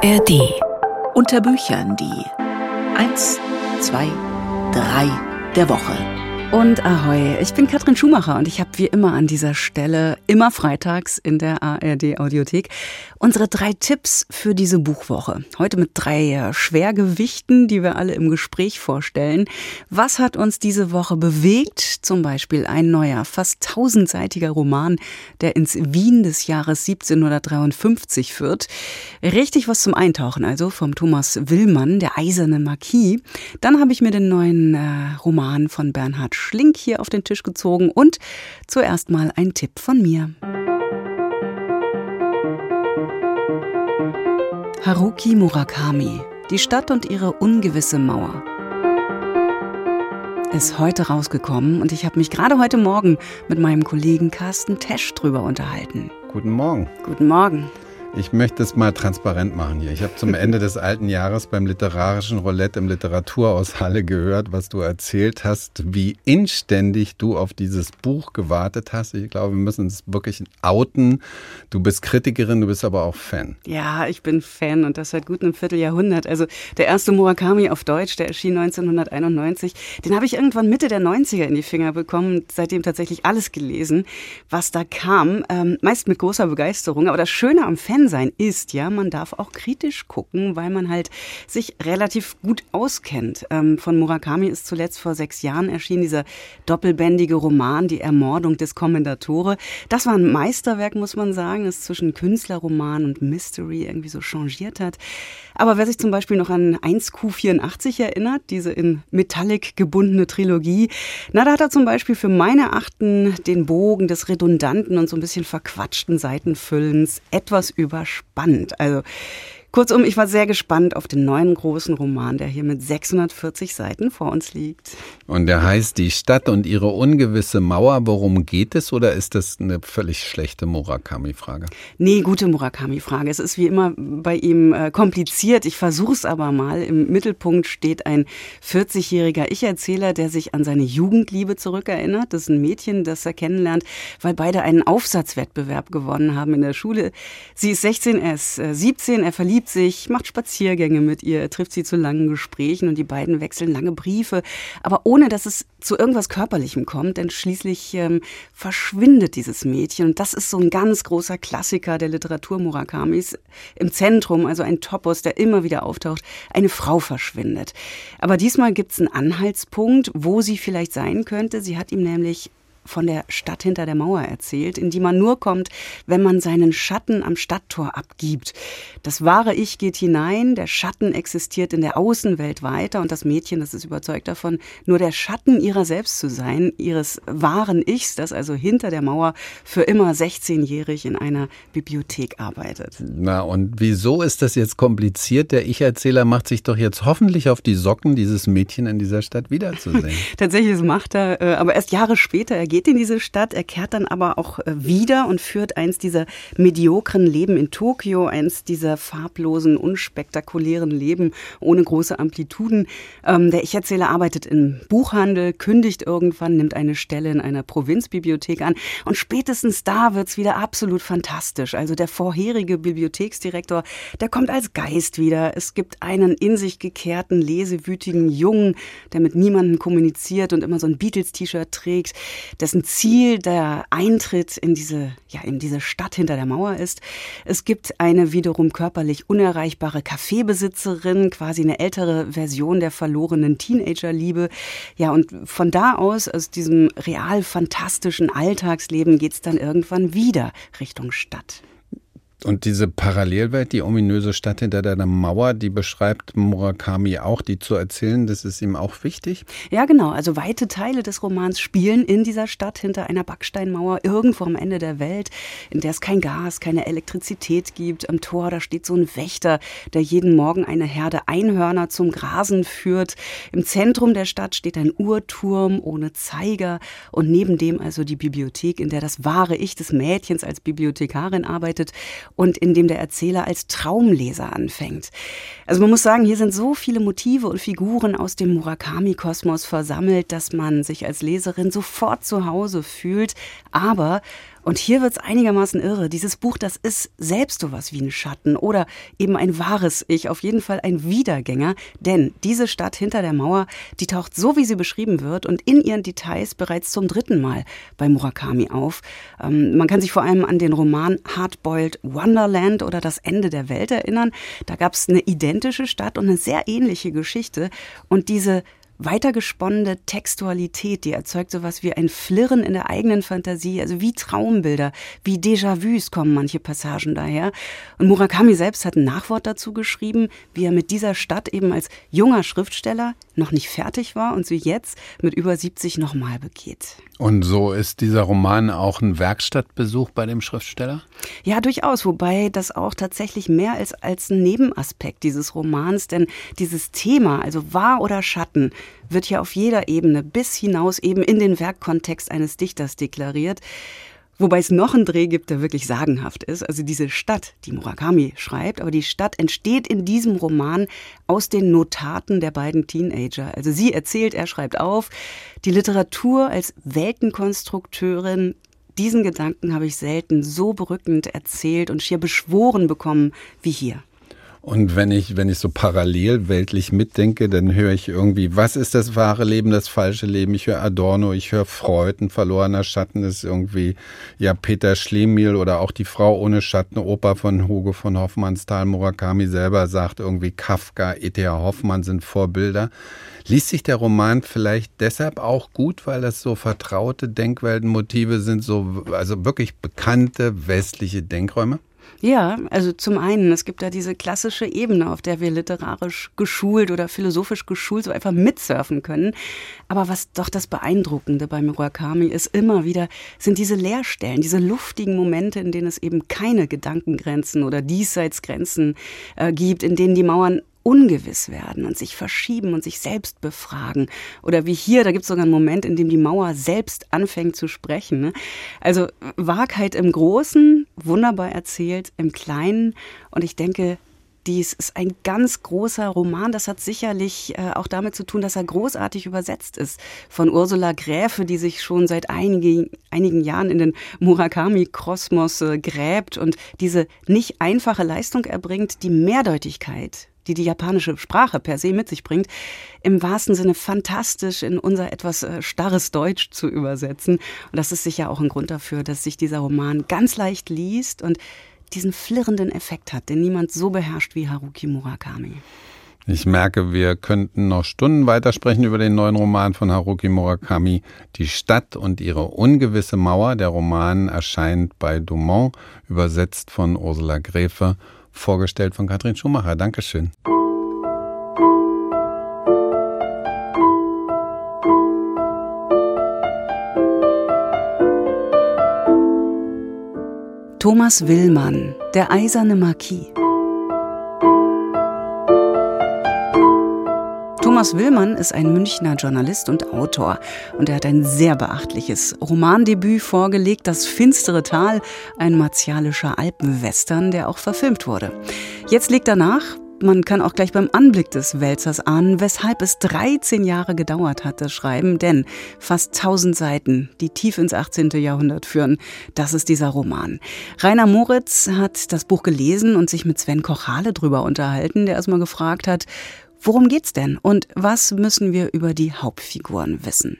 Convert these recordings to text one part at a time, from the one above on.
ARD. Unter Büchern die 1, 2, 3 der Woche. Und ahoi, ich bin Katrin Schumacher und ich habe wie immer an dieser Stelle, immer freitags in der ARD Audiothek, unsere drei Tipps für diese Buchwoche. Heute mit drei äh, Schwergewichten, die wir alle im Gespräch vorstellen. Was hat uns diese Woche bewegt? Zum Beispiel ein neuer, fast tausendseitiger Roman, der ins Wien des Jahres 1753 führt. Richtig was zum Eintauchen, also vom Thomas Willmann, der eiserne Marquis. Dann habe ich mir den neuen äh, Roman von Bernhard Schlink hier auf den Tisch gezogen und zuerst mal ein Tipp von mir. Haruki Murakami, die Stadt und ihre ungewisse Mauer. Ist heute rausgekommen und ich habe mich gerade heute Morgen mit meinem Kollegen Carsten Tesch drüber unterhalten. Guten Morgen. Guten Morgen. Ich möchte es mal transparent machen hier. Ich habe zum Ende des alten Jahres beim literarischen Roulette im Literaturhaus Halle gehört, was du erzählt hast, wie inständig du auf dieses Buch gewartet hast. Ich glaube, wir müssen es wirklich outen. Du bist Kritikerin, du bist aber auch Fan. Ja, ich bin Fan und das seit gut einem Vierteljahrhundert. Also der erste Murakami auf Deutsch, der erschien 1991, den habe ich irgendwann Mitte der 90er in die Finger bekommen. Seitdem tatsächlich alles gelesen, was da kam. Ähm, meist mit großer Begeisterung. Aber das Schöne am Fan sein ist, ja, man darf auch kritisch gucken, weil man halt sich relativ gut auskennt. Ähm, von Murakami ist zuletzt vor sechs Jahren erschienen dieser doppelbändige Roman Die Ermordung des Kommendatore. Das war ein Meisterwerk, muss man sagen, das zwischen Künstlerroman und Mystery irgendwie so changiert hat. Aber wer sich zum Beispiel noch an 1Q84 erinnert, diese in Metallic gebundene Trilogie, na, da hat er zum Beispiel für meine Achten den Bogen des redundanten und so ein bisschen verquatschten Seitenfüllens etwas überspannt. Also Kurzum, ich war sehr gespannt auf den neuen großen Roman, der hier mit 640 Seiten vor uns liegt. Und der heißt Die Stadt und ihre ungewisse Mauer. Worum geht es oder ist das eine völlig schlechte Murakami-Frage? Nee, gute Murakami-Frage. Es ist wie immer bei ihm äh, kompliziert. Ich versuche es aber mal. Im Mittelpunkt steht ein 40-jähriger Ich-Erzähler, der sich an seine Jugendliebe zurückerinnert. Das ist ein Mädchen, das er kennenlernt, weil beide einen Aufsatzwettbewerb gewonnen haben in der Schule. Sie ist 16, er ist äh, 17, er verliebt verliebt sich, macht Spaziergänge mit ihr, trifft sie zu langen Gesprächen und die beiden wechseln lange Briefe, aber ohne dass es zu irgendwas Körperlichem kommt, denn schließlich ähm, verschwindet dieses Mädchen und das ist so ein ganz großer Klassiker der Literatur Murakamis. Im Zentrum, also ein Topos, der immer wieder auftaucht, eine Frau verschwindet. Aber diesmal gibt es einen Anhaltspunkt, wo sie vielleicht sein könnte. Sie hat ihm nämlich von der Stadt hinter der Mauer erzählt, in die man nur kommt, wenn man seinen Schatten am Stadttor abgibt. Das wahre Ich geht hinein, der Schatten existiert in der Außenwelt weiter und das Mädchen, das ist überzeugt davon, nur der Schatten ihrer selbst zu sein, ihres wahren Ichs, das also hinter der Mauer für immer 16-jährig in einer Bibliothek arbeitet. Na, und wieso ist das jetzt kompliziert? Der Ich-Erzähler macht sich doch jetzt hoffentlich auf die Socken, dieses Mädchen in dieser Stadt wiederzusehen. Tatsächlich, das macht er, äh, aber erst Jahre später. Er geht in diese Stadt, er kehrt dann aber auch äh, wieder und führt eins dieser mediokren Leben in Tokio, eins dieser farblosen, unspektakulären Leben ohne große Amplituden. Ähm, der Ich-Erzähler arbeitet im Buchhandel, kündigt irgendwann, nimmt eine Stelle in einer Provinzbibliothek an und spätestens da wird's wieder absolut fantastisch. Also der vorherige Bibliotheksdirektor, der kommt als Geist wieder. Es gibt einen in sich gekehrten, lesewütigen Jungen, der mit niemandem kommuniziert und immer so ein Beatles-T-Shirt trägt. Der dessen Ziel der Eintritt in diese, ja, in diese Stadt hinter der Mauer ist. Es gibt eine wiederum körperlich unerreichbare Kaffeebesitzerin, quasi eine ältere Version der verlorenen Teenagerliebe. Ja, und von da aus, aus diesem real fantastischen Alltagsleben, geht's dann irgendwann wieder Richtung Stadt. Und diese Parallelwelt, die ominöse Stadt hinter der Mauer, die beschreibt Murakami auch, die zu erzählen, das ist ihm auch wichtig? Ja, genau. Also weite Teile des Romans spielen in dieser Stadt hinter einer Backsteinmauer irgendwo am Ende der Welt, in der es kein Gas, keine Elektrizität gibt. Am Tor, da steht so ein Wächter, der jeden Morgen eine Herde Einhörner zum Grasen führt. Im Zentrum der Stadt steht ein Uhrturm ohne Zeiger und neben dem also die Bibliothek, in der das wahre Ich des Mädchens als Bibliothekarin arbeitet und in dem der Erzähler als Traumleser anfängt. Also man muss sagen, hier sind so viele Motive und Figuren aus dem Murakami-Kosmos versammelt, dass man sich als Leserin sofort zu Hause fühlt. Aber Und hier wird es einigermaßen irre. Dieses Buch, das ist selbst sowas wie ein Schatten oder eben ein wahres Ich, auf jeden Fall ein Wiedergänger. Denn diese Stadt hinter der Mauer, die taucht so, wie sie beschrieben wird und in ihren Details bereits zum dritten Mal bei Murakami auf. Ähm, man kann sich vor allem an den Roman Hardboiled Wonderland oder Das Ende der Welt erinnern. Da gab es eine identische Stadt und eine sehr ähnliche Geschichte. Und diese weitergesponnene Textualität, die erzeugt sowas wie ein Flirren in der eigenen Fantasie, also wie Traumbilder, wie Déjà-vus kommen manche Passagen daher. Und Murakami selbst hat ein Nachwort dazu geschrieben, wie er mit dieser Stadt eben als junger Schriftsteller noch nicht fertig war und sie jetzt mit über 70 nochmal begeht. Und so ist dieser Roman auch ein Werkstattbesuch bei dem Schriftsteller? Ja, durchaus, wobei das auch tatsächlich mehr als, als ein Nebenaspekt dieses Romans, denn dieses Thema, also wahr oder Schatten, wird ja auf jeder Ebene bis hinaus eben in den Werkkontext eines Dichters deklariert. Wobei es noch einen Dreh gibt, der wirklich sagenhaft ist. Also diese Stadt, die Murakami schreibt, aber die Stadt entsteht in diesem Roman aus den Notaten der beiden Teenager. Also sie erzählt, er schreibt auf. Die Literatur als Weltenkonstrukteurin, diesen Gedanken habe ich selten so berückend erzählt und schier beschworen bekommen wie hier. Und wenn ich, wenn ich so parallel weltlich mitdenke, dann höre ich irgendwie, was ist das wahre Leben, das falsche Leben? Ich höre Adorno, ich höre Freud, ein verlorener Schatten ist irgendwie, ja, Peter Schlemihl oder auch die Frau ohne Schatten, Oper von Hugo von Hoffmannsthal, Murakami selber sagt irgendwie Kafka, E.T.A. Hoffmann sind Vorbilder. Liest sich der Roman vielleicht deshalb auch gut, weil das so vertraute Denkweltenmotive sind, so, also wirklich bekannte westliche Denkräume? Ja, also zum einen, es gibt da diese klassische Ebene, auf der wir literarisch geschult oder philosophisch geschult so einfach mitsurfen können. Aber was doch das Beeindruckende bei Murakami ist immer wieder, sind diese Leerstellen, diese luftigen Momente, in denen es eben keine Gedankengrenzen oder Diesseitsgrenzen äh, gibt, in denen die Mauern ungewiss werden und sich verschieben und sich selbst befragen. Oder wie hier, da gibt es sogar einen Moment, in dem die Mauer selbst anfängt zu sprechen. Ne? Also Wahrheit im Großen, wunderbar erzählt, im Kleinen. Und ich denke, dies ist ein ganz großer Roman. Das hat sicherlich äh, auch damit zu tun, dass er großartig übersetzt ist. Von Ursula Gräfe, die sich schon seit einigen, einigen Jahren in den Murakami-Kosmos äh, gräbt und diese nicht einfache Leistung erbringt, die Mehrdeutigkeit die die japanische Sprache per se mit sich bringt, im wahrsten Sinne fantastisch in unser etwas äh, starres Deutsch zu übersetzen. Und das ist sicher auch ein Grund dafür, dass sich dieser Roman ganz leicht liest und diesen flirrenden Effekt hat, den niemand so beherrscht wie Haruki Murakami. Ich merke, wir könnten noch Stunden weitersprechen über den neuen Roman von Haruki Murakami, Die Stadt und ihre ungewisse Mauer. Der Roman erscheint bei Dumont, übersetzt von Ursula Gräfe vorgestellt von Katrin Schumacher. Dankeschön. Thomas Willmann, der eiserne Marquis. Thomas Willmann ist ein Münchner Journalist und Autor und er hat ein sehr beachtliches Romandebüt vorgelegt, Das finstere Tal, ein martialischer Alpenwestern, der auch verfilmt wurde. Jetzt legt er nach, man kann auch gleich beim Anblick des Wälzers ahnen, weshalb es 13 Jahre gedauert hat, das Schreiben, denn fast 1000 Seiten, die tief ins 18. Jahrhundert führen, das ist dieser Roman. Rainer Moritz hat das Buch gelesen und sich mit Sven Kochale drüber unterhalten, der erstmal gefragt hat, Worum geht's denn und was müssen wir über die Hauptfiguren wissen?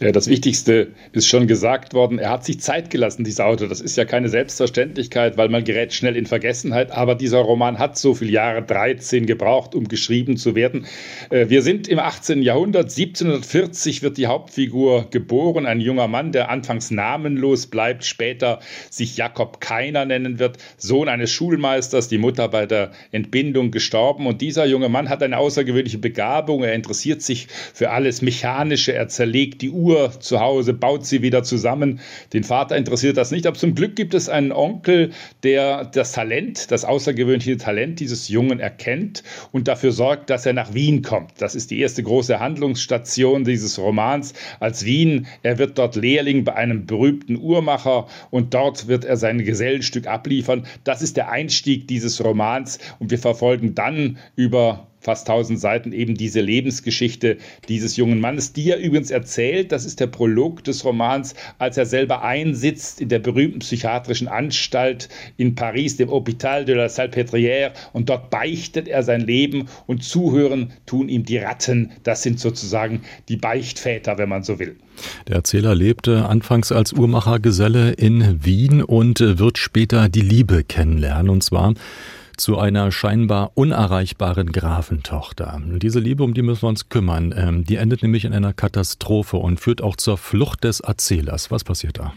Das Wichtigste ist schon gesagt worden. Er hat sich Zeit gelassen, dieser Autor. Das ist ja keine Selbstverständlichkeit, weil man gerät schnell in Vergessenheit. Aber dieser Roman hat so viele Jahre, 13 gebraucht, um geschrieben zu werden. Äh, wir sind im 18. Jahrhundert. 1740 wird die Hauptfigur geboren. Ein junger Mann, der anfangs namenlos bleibt, später sich Jakob Keiner nennen wird. Sohn eines Schulmeisters, die Mutter bei der Entbindung gestorben. Und dieser junge Mann hat eine außergewöhnliche Begabung. Er interessiert sich für alles Mechanische. Er zerlegt die die Uhr zu Hause, baut sie wieder zusammen. Den Vater interessiert das nicht. Aber zum Glück gibt es einen Onkel, der das Talent, das außergewöhnliche Talent dieses Jungen erkennt und dafür sorgt, dass er nach Wien kommt. Das ist die erste große Handlungsstation dieses Romans als Wien. Er wird dort Lehrling bei einem berühmten Uhrmacher und dort wird er sein Gesellenstück abliefern. Das ist der Einstieg dieses Romans und wir verfolgen dann über fast 1000 Seiten eben diese Lebensgeschichte dieses jungen Mannes, die er übrigens erzählt, das ist der Prolog des Romans, als er selber einsitzt in der berühmten psychiatrischen Anstalt in Paris, dem Hôpital de la Salpêtrière und dort beichtet er sein Leben und zuhören tun ihm die Ratten, das sind sozusagen die Beichtväter, wenn man so will. Der Erzähler lebte anfangs als Uhrmachergeselle in Wien und wird später die Liebe kennenlernen, und zwar zu einer scheinbar unerreichbaren Grafentochter. Diese Liebe, um die müssen wir uns kümmern. Ähm, die endet nämlich in einer Katastrophe und führt auch zur Flucht des Erzählers. Was passiert da?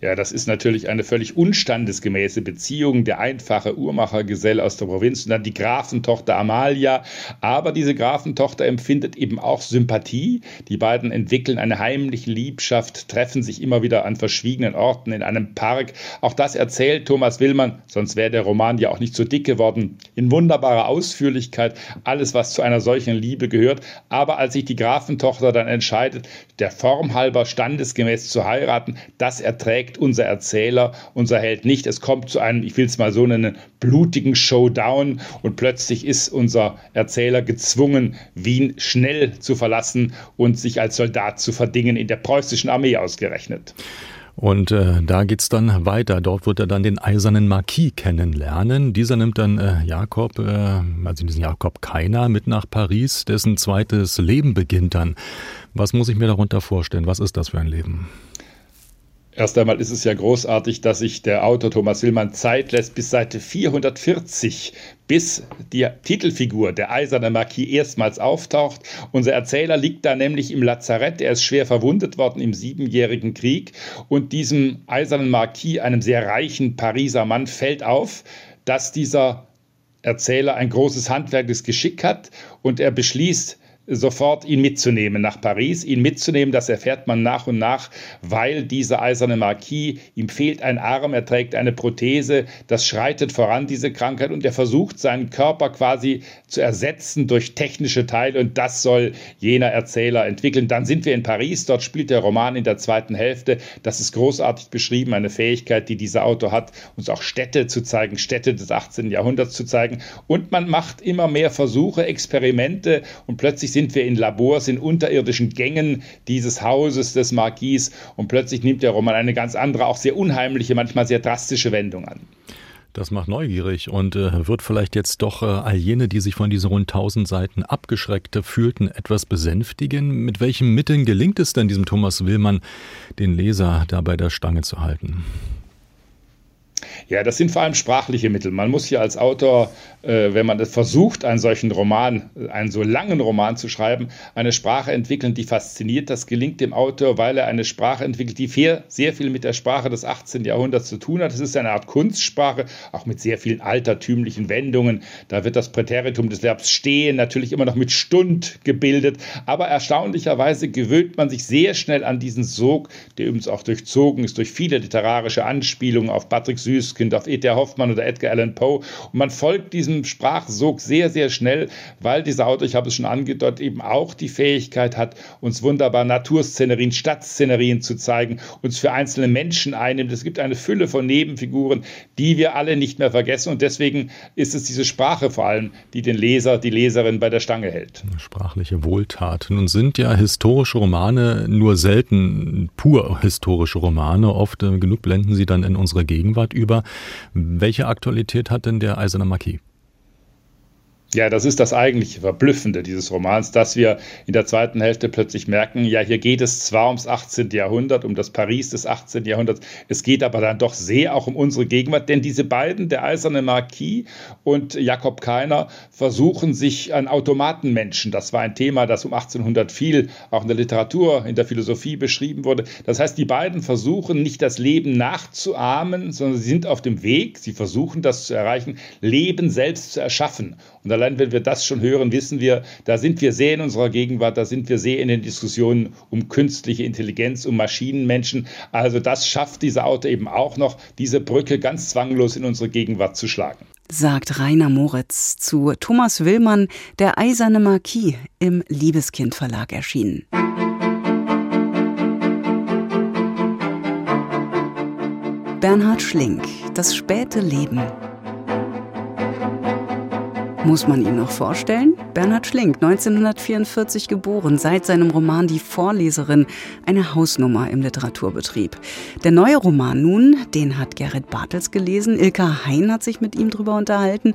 Ja, das ist natürlich eine völlig unstandesgemäße Beziehung. Der einfache Uhrmachergesell aus der Provinz und dann die Grafentochter Amalia. Aber diese Grafentochter empfindet eben auch Sympathie. Die beiden entwickeln eine heimliche Liebschaft, treffen sich immer wieder an verschwiegenen Orten in einem Park. Auch das erzählt Thomas Willmann, sonst wäre der Roman ja auch nicht so dick geworden. In wunderbarer Ausführlichkeit, alles, was zu einer solchen Liebe gehört. Aber als sich die Grafentochter dann entscheidet, der Form halber standesgemäß zu heiraten, das erträgt trägt unser Erzähler, unser Held nicht. Es kommt zu einem, ich will es mal so nennen, blutigen Showdown und plötzlich ist unser Erzähler gezwungen, Wien schnell zu verlassen und sich als Soldat zu verdingen, in der preußischen Armee ausgerechnet. Und äh, da geht's dann weiter. Dort wird er dann den eisernen Marquis kennenlernen. Dieser nimmt dann äh, Jakob, äh, also diesen Jakob Keiner, mit nach Paris. Dessen zweites Leben beginnt dann. Was muss ich mir darunter vorstellen? Was ist das für ein Leben? Erst einmal ist es ja großartig, dass sich der Autor Thomas Willmann Zeit lässt bis Seite 440, bis die Titelfigur, der eiserne Marquis, erstmals auftaucht. Unser Erzähler liegt da nämlich im Lazarett. Er ist schwer verwundet worden im Siebenjährigen Krieg. Und diesem eisernen Marquis, einem sehr reichen Pariser Mann, fällt auf, dass dieser Erzähler ein großes handwerkliches Geschick hat und er beschließt, sofort ihn mitzunehmen nach Paris. Ihn mitzunehmen, das erfährt man nach und nach, weil dieser eiserne Marquis, ihm fehlt ein Arm, er trägt eine Prothese, das schreitet voran, diese Krankheit, und er versucht seinen Körper quasi zu ersetzen durch technische Teile und das soll jener Erzähler entwickeln. Dann sind wir in Paris, dort spielt der Roman in der zweiten Hälfte. Das ist großartig beschrieben, eine Fähigkeit, die dieser Autor hat, uns auch Städte zu zeigen, Städte des 18. Jahrhunderts zu zeigen. Und man macht immer mehr Versuche, Experimente und plötzlich sind wir in Labors, in unterirdischen Gängen dieses Hauses des Marquis und plötzlich nimmt der Roman eine ganz andere, auch sehr unheimliche, manchmal sehr drastische Wendung an. Das macht neugierig und äh, wird vielleicht jetzt doch äh, all jene, die sich von diesen rund 1000 Seiten abgeschreckt fühlten, etwas besänftigen. Mit welchen Mitteln gelingt es denn diesem Thomas Willmann, den Leser da bei der Stange zu halten? Ja, das sind vor allem sprachliche Mittel. Man muss hier als Autor, äh, wenn man versucht, einen solchen Roman, einen so langen Roman zu schreiben, eine Sprache entwickeln, die fasziniert. Das gelingt dem Autor, weil er eine Sprache entwickelt, die sehr, sehr viel mit der Sprache des 18. Jahrhunderts zu tun hat. Es ist eine Art Kunstsprache, auch mit sehr vielen altertümlichen Wendungen. Da wird das Präteritum des Verbs stehen natürlich immer noch mit Stund gebildet. Aber erstaunlicherweise gewöhnt man sich sehr schnell an diesen Sog, der übrigens auch durchzogen ist durch viele literarische Anspielungen auf Patrick Süß Kind auf E.T. Hoffmann oder Edgar Allan Poe. Und man folgt diesem Sprachsog sehr, sehr schnell, weil dieser Autor, ich habe es schon angedeutet, eben auch die Fähigkeit hat, uns wunderbar Naturszenerien, Stadtszenerien zu zeigen, uns für einzelne Menschen einnimmt. Es gibt eine Fülle von Nebenfiguren, die wir alle nicht mehr vergessen. Und deswegen ist es diese Sprache vor allem, die den Leser, die Leserin bei der Stange hält. Sprachliche Wohltat. Nun sind ja historische Romane nur selten pur historische Romane. Oft äh, genug blenden sie dann in unsere Gegenwart über. Welche Aktualität hat denn der Eiserne Marquis? Ja, das ist das eigentliche Verblüffende dieses Romans, dass wir in der zweiten Hälfte plötzlich merken, ja, hier geht es zwar ums 18. Jahrhundert, um das Paris des 18. Jahrhunderts, es geht aber dann doch sehr auch um unsere Gegenwart, denn diese beiden, der eiserne Marquis und Jakob Keiner, versuchen sich an Automatenmenschen. Das war ein Thema, das um 1800 viel auch in der Literatur, in der Philosophie beschrieben wurde. Das heißt, die beiden versuchen nicht das Leben nachzuahmen, sondern sie sind auf dem Weg, sie versuchen das zu erreichen, Leben selbst zu erschaffen. Und allein wenn wir das schon hören, wissen wir, da sind wir sehr in unserer Gegenwart, da sind wir sehr in den Diskussionen um künstliche Intelligenz, um Maschinenmenschen. Also das schafft dieser Autor eben auch noch, diese Brücke ganz zwanglos in unsere Gegenwart zu schlagen. Sagt Rainer Moritz zu Thomas Willmann, Der eiserne Marquis, im Liebeskind Verlag erschienen. Bernhard Schlink, Das späte Leben. Muss man ihn noch vorstellen? Bernhard Schlink, 1944 geboren, seit seinem Roman Die Vorleserin eine Hausnummer im Literaturbetrieb. Der neue Roman nun, den hat Gerrit Bartels gelesen. Ilka Hein hat sich mit ihm drüber unterhalten.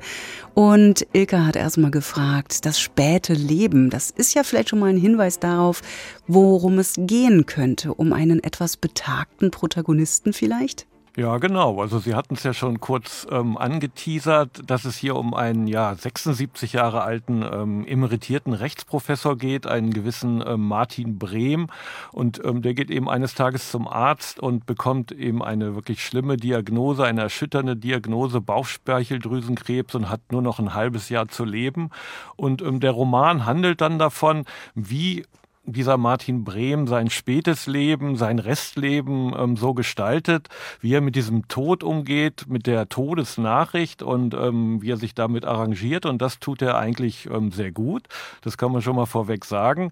Und Ilka hat erstmal gefragt, das späte Leben, das ist ja vielleicht schon mal ein Hinweis darauf, worum es gehen könnte, um einen etwas betagten Protagonisten vielleicht? Ja, genau. Also Sie hatten es ja schon kurz ähm, angeteasert, dass es hier um einen ja 76 Jahre alten ähm, emeritierten Rechtsprofessor geht, einen gewissen ähm, Martin Brehm. Und ähm, der geht eben eines Tages zum Arzt und bekommt eben eine wirklich schlimme Diagnose, eine erschütternde Diagnose Bauchspeicheldrüsenkrebs und hat nur noch ein halbes Jahr zu leben. Und ähm, der Roman handelt dann davon, wie dieser Martin Brehm sein spätes Leben, sein Restleben ähm, so gestaltet, wie er mit diesem Tod umgeht, mit der Todesnachricht und ähm, wie er sich damit arrangiert. Und das tut er eigentlich ähm, sehr gut. Das kann man schon mal vorweg sagen.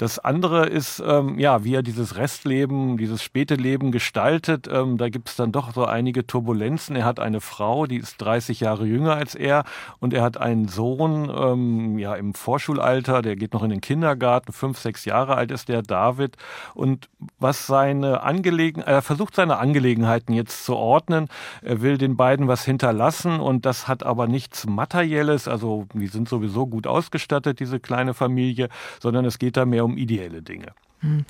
Das andere ist, ähm, ja, wie er dieses Restleben, dieses späte Leben gestaltet. Ähm, da gibt es dann doch so einige Turbulenzen. Er hat eine Frau, die ist 30 Jahre jünger als er und er hat einen Sohn, ähm, ja, im Vorschulalter, der geht noch in den Kindergarten, fünf, sechs Jahre alt ist der David. Und was seine Angelegenheiten, er versucht seine Angelegenheiten jetzt zu ordnen. Er will den beiden was hinterlassen und das hat aber nichts Materielles. Also, die sind sowieso gut ausgestattet, diese kleine Familie, sondern es geht da mehr um um ideelle Dinge. Hm.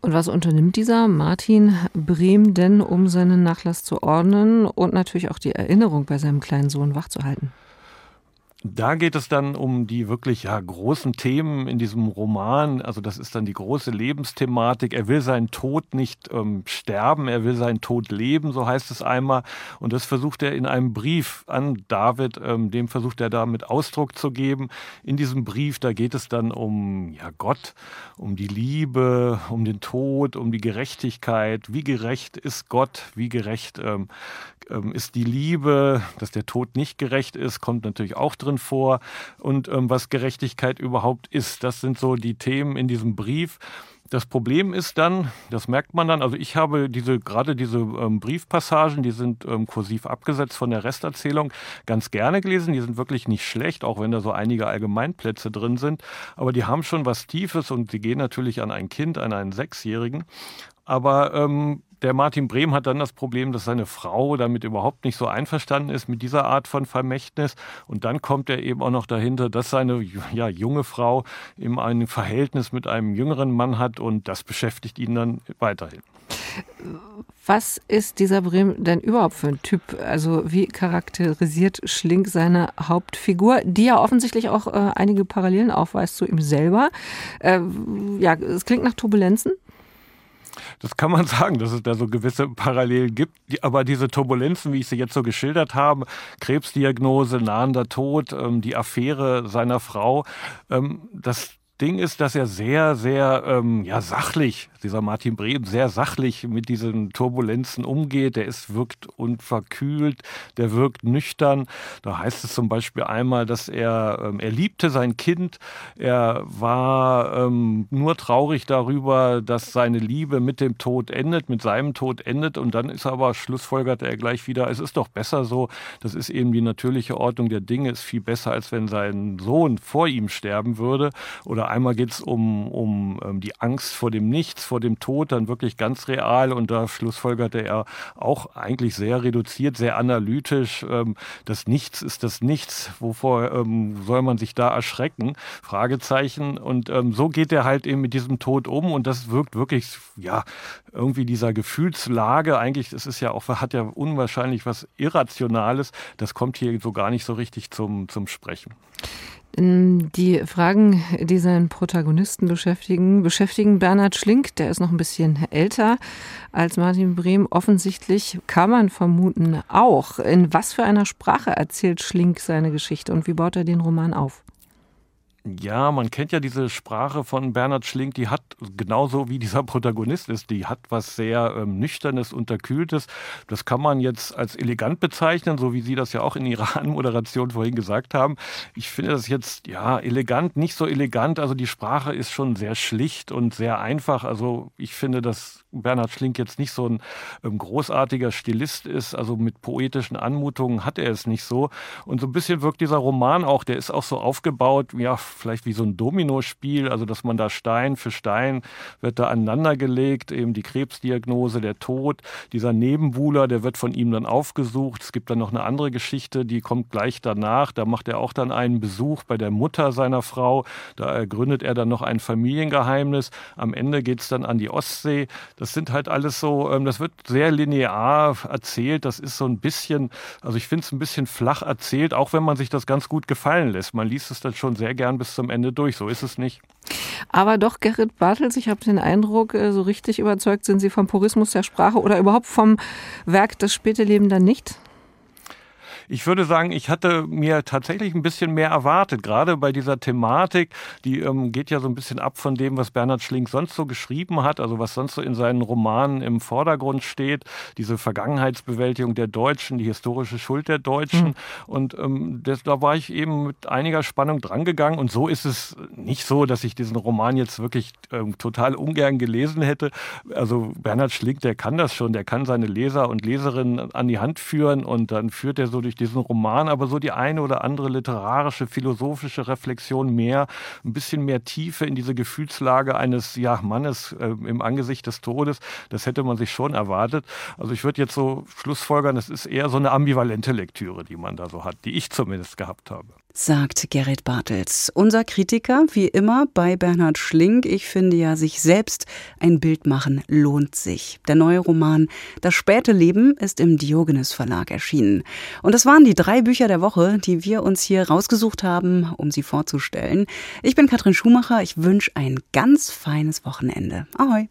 Und was unternimmt dieser Martin Brehm denn, um seinen Nachlass zu ordnen und natürlich auch die Erinnerung bei seinem kleinen Sohn wachzuhalten? Da geht es dann um die wirklich ja, großen Themen in diesem Roman. Also das ist dann die große Lebensthematik. Er will seinen Tod nicht ähm, sterben, er will seinen Tod leben, so heißt es einmal. Und das versucht er in einem Brief an David, ähm, dem versucht er damit Ausdruck zu geben. In diesem Brief, da geht es dann um ja, Gott, um die Liebe, um den Tod, um die Gerechtigkeit. Wie gerecht ist Gott? Wie gerecht ähm, ähm, ist die Liebe, dass der Tod nicht gerecht ist, kommt natürlich auch drin vor. Und ähm, was Gerechtigkeit überhaupt ist, das sind so die Themen in diesem Brief. Das Problem ist dann, das merkt man dann, also ich habe diese, gerade diese ähm, Briefpassagen, die sind ähm, kursiv abgesetzt von der Resterzählung, ganz gerne gelesen. Die sind wirklich nicht schlecht, auch wenn da so einige Allgemeinplätze drin sind. Aber die haben schon was Tiefes und sie gehen natürlich an ein Kind, an einen Sechsjährigen. Aber ähm, der Martin Brehm hat dann das Problem, dass seine Frau damit überhaupt nicht so einverstanden ist mit dieser Art von Vermächtnis. Und dann kommt er eben auch noch dahinter, dass seine ja, junge Frau eben ein Verhältnis mit einem jüngeren Mann hat und das beschäftigt ihn dann weiterhin. Was ist dieser Brehm denn überhaupt für ein Typ? Also wie charakterisiert Schlink seine Hauptfigur, die ja offensichtlich auch äh, einige Parallelen aufweist zu ihm selber? Äh, ja, es klingt nach Turbulenzen. Das kann man sagen, dass es da so gewisse Parallelen gibt. Aber diese Turbulenzen, wie ich sie jetzt so geschildert habe, Krebsdiagnose, nahender Tod, ähm, die Affäre seiner Frau, ähm, das Ding ist, dass er sehr, sehr ähm, ja, sachlich, dieser Martin Brehm, sehr sachlich mit diesen Turbulenzen umgeht. Der ist, wirkt unverkühlt, der wirkt nüchtern. Da heißt es zum Beispiel einmal, dass er, ähm, er liebte sein Kind. Er war ähm, nur traurig darüber, dass seine Liebe mit dem Tod endet, mit seinem Tod endet. Und dann ist aber, schlussfolgert er gleich wieder, es ist doch besser so. Das ist eben die natürliche Ordnung der Dinge, ist viel besser, als wenn sein Sohn vor ihm sterben würde oder einmal geht es um, um ähm, die Angst vor dem Nichts, vor dem Tod, dann wirklich ganz real. Und da schlussfolgerte er auch eigentlich sehr reduziert, sehr analytisch. Ähm, das Nichts ist das Nichts. Wovor ähm, soll man sich da erschrecken? Fragezeichen. Und ähm, so geht er halt eben mit diesem Tod um. Und das wirkt wirklich, ja, irgendwie dieser Gefühlslage. Eigentlich, das ist ja auch, hat ja unwahrscheinlich was Irrationales. Das kommt hier so gar nicht so richtig zum, zum Sprechen. Die Fragen, die seinen Protagonisten beschäftigen, beschäftigen Bernhard Schlink, der ist noch ein bisschen älter als Martin Brehm. Offensichtlich kann man vermuten auch. In was für einer Sprache erzählt Schlink seine Geschichte und wie baut er den Roman auf? Ja, man kennt ja diese Sprache von Bernhard Schlink, die hat genauso wie dieser Protagonist ist, die hat was sehr ähm, Nüchternes, Unterkühltes. Das kann man jetzt als elegant bezeichnen, so wie Sie das ja auch in Ihrer Anmoderation vorhin gesagt haben. Ich finde das jetzt, ja, elegant, nicht so elegant. Also die Sprache ist schon sehr schlicht und sehr einfach. Also ich finde, das Bernhard Schlink jetzt nicht so ein ähm, großartiger Stilist ist, also mit poetischen Anmutungen hat er es nicht so. Und so ein bisschen wirkt dieser Roman auch, der ist auch so aufgebaut, ja, vielleicht wie so ein Dominospiel, also dass man da Stein für Stein wird da aneinandergelegt, eben die Krebsdiagnose, der Tod, dieser Nebenbuhler, der wird von ihm dann aufgesucht. Es gibt dann noch eine andere Geschichte, die kommt gleich danach. Da macht er auch dann einen Besuch bei der Mutter seiner Frau. Da ergründet er dann noch ein Familiengeheimnis. Am Ende geht es dann an die Ostsee. Das sind halt alles so, ähm, das wird sehr linear erzählt. Das ist so ein bisschen, also ich finde es ein bisschen flach erzählt, auch wenn man sich das ganz gut gefallen lässt. Man liest es dann schon sehr gern bis zum Ende durch. So ist es nicht. Aber doch, Gerrit Bartels, ich habe den Eindruck, äh, so richtig überzeugt sind Sie vom Purismus der Sprache oder überhaupt vom Werk Das späte Leben dann nicht? Ich würde sagen, ich hatte mir tatsächlich ein bisschen mehr erwartet, gerade bei dieser Thematik. Die ähm, geht ja so ein bisschen ab von dem, was Bernhard Schlink sonst so geschrieben hat, also was sonst so in seinen Romanen im Vordergrund steht. Diese Vergangenheitsbewältigung der Deutschen, die historische Schuld der Deutschen. Mhm. Und ähm, das, da war ich eben mit einiger Spannung drangegangen. Und so ist es nicht so, dass ich diesen Roman jetzt wirklich ähm, total ungern gelesen hätte. Also Bernhard Schlink, der kann das schon, der kann seine Leser und Leserinnen an die Hand führen und dann führt er so durch diesen Roman, aber so die eine oder andere literarische, philosophische Reflexion mehr, ein bisschen mehr Tiefe in diese Gefühlslage eines ja, Mannes äh, im Angesicht des Todes, das hätte man sich schon erwartet. Also ich würde jetzt so schlussfolgern, das ist eher so eine ambivalente Lektüre, die man da so hat, die ich zumindest gehabt habe sagt Gerrit Bartels. Unser Kritiker, wie immer bei Bernhard Schlink. Ich finde ja, sich selbst ein Bild machen lohnt sich. Der neue Roman Das späte Leben ist im Diogenes Verlag erschienen. Und das waren die drei Bücher der Woche, die wir uns hier rausgesucht haben, um sie vorzustellen. Ich bin Katrin Schumacher. Ich wünsche ein ganz feines Wochenende. Ahoi.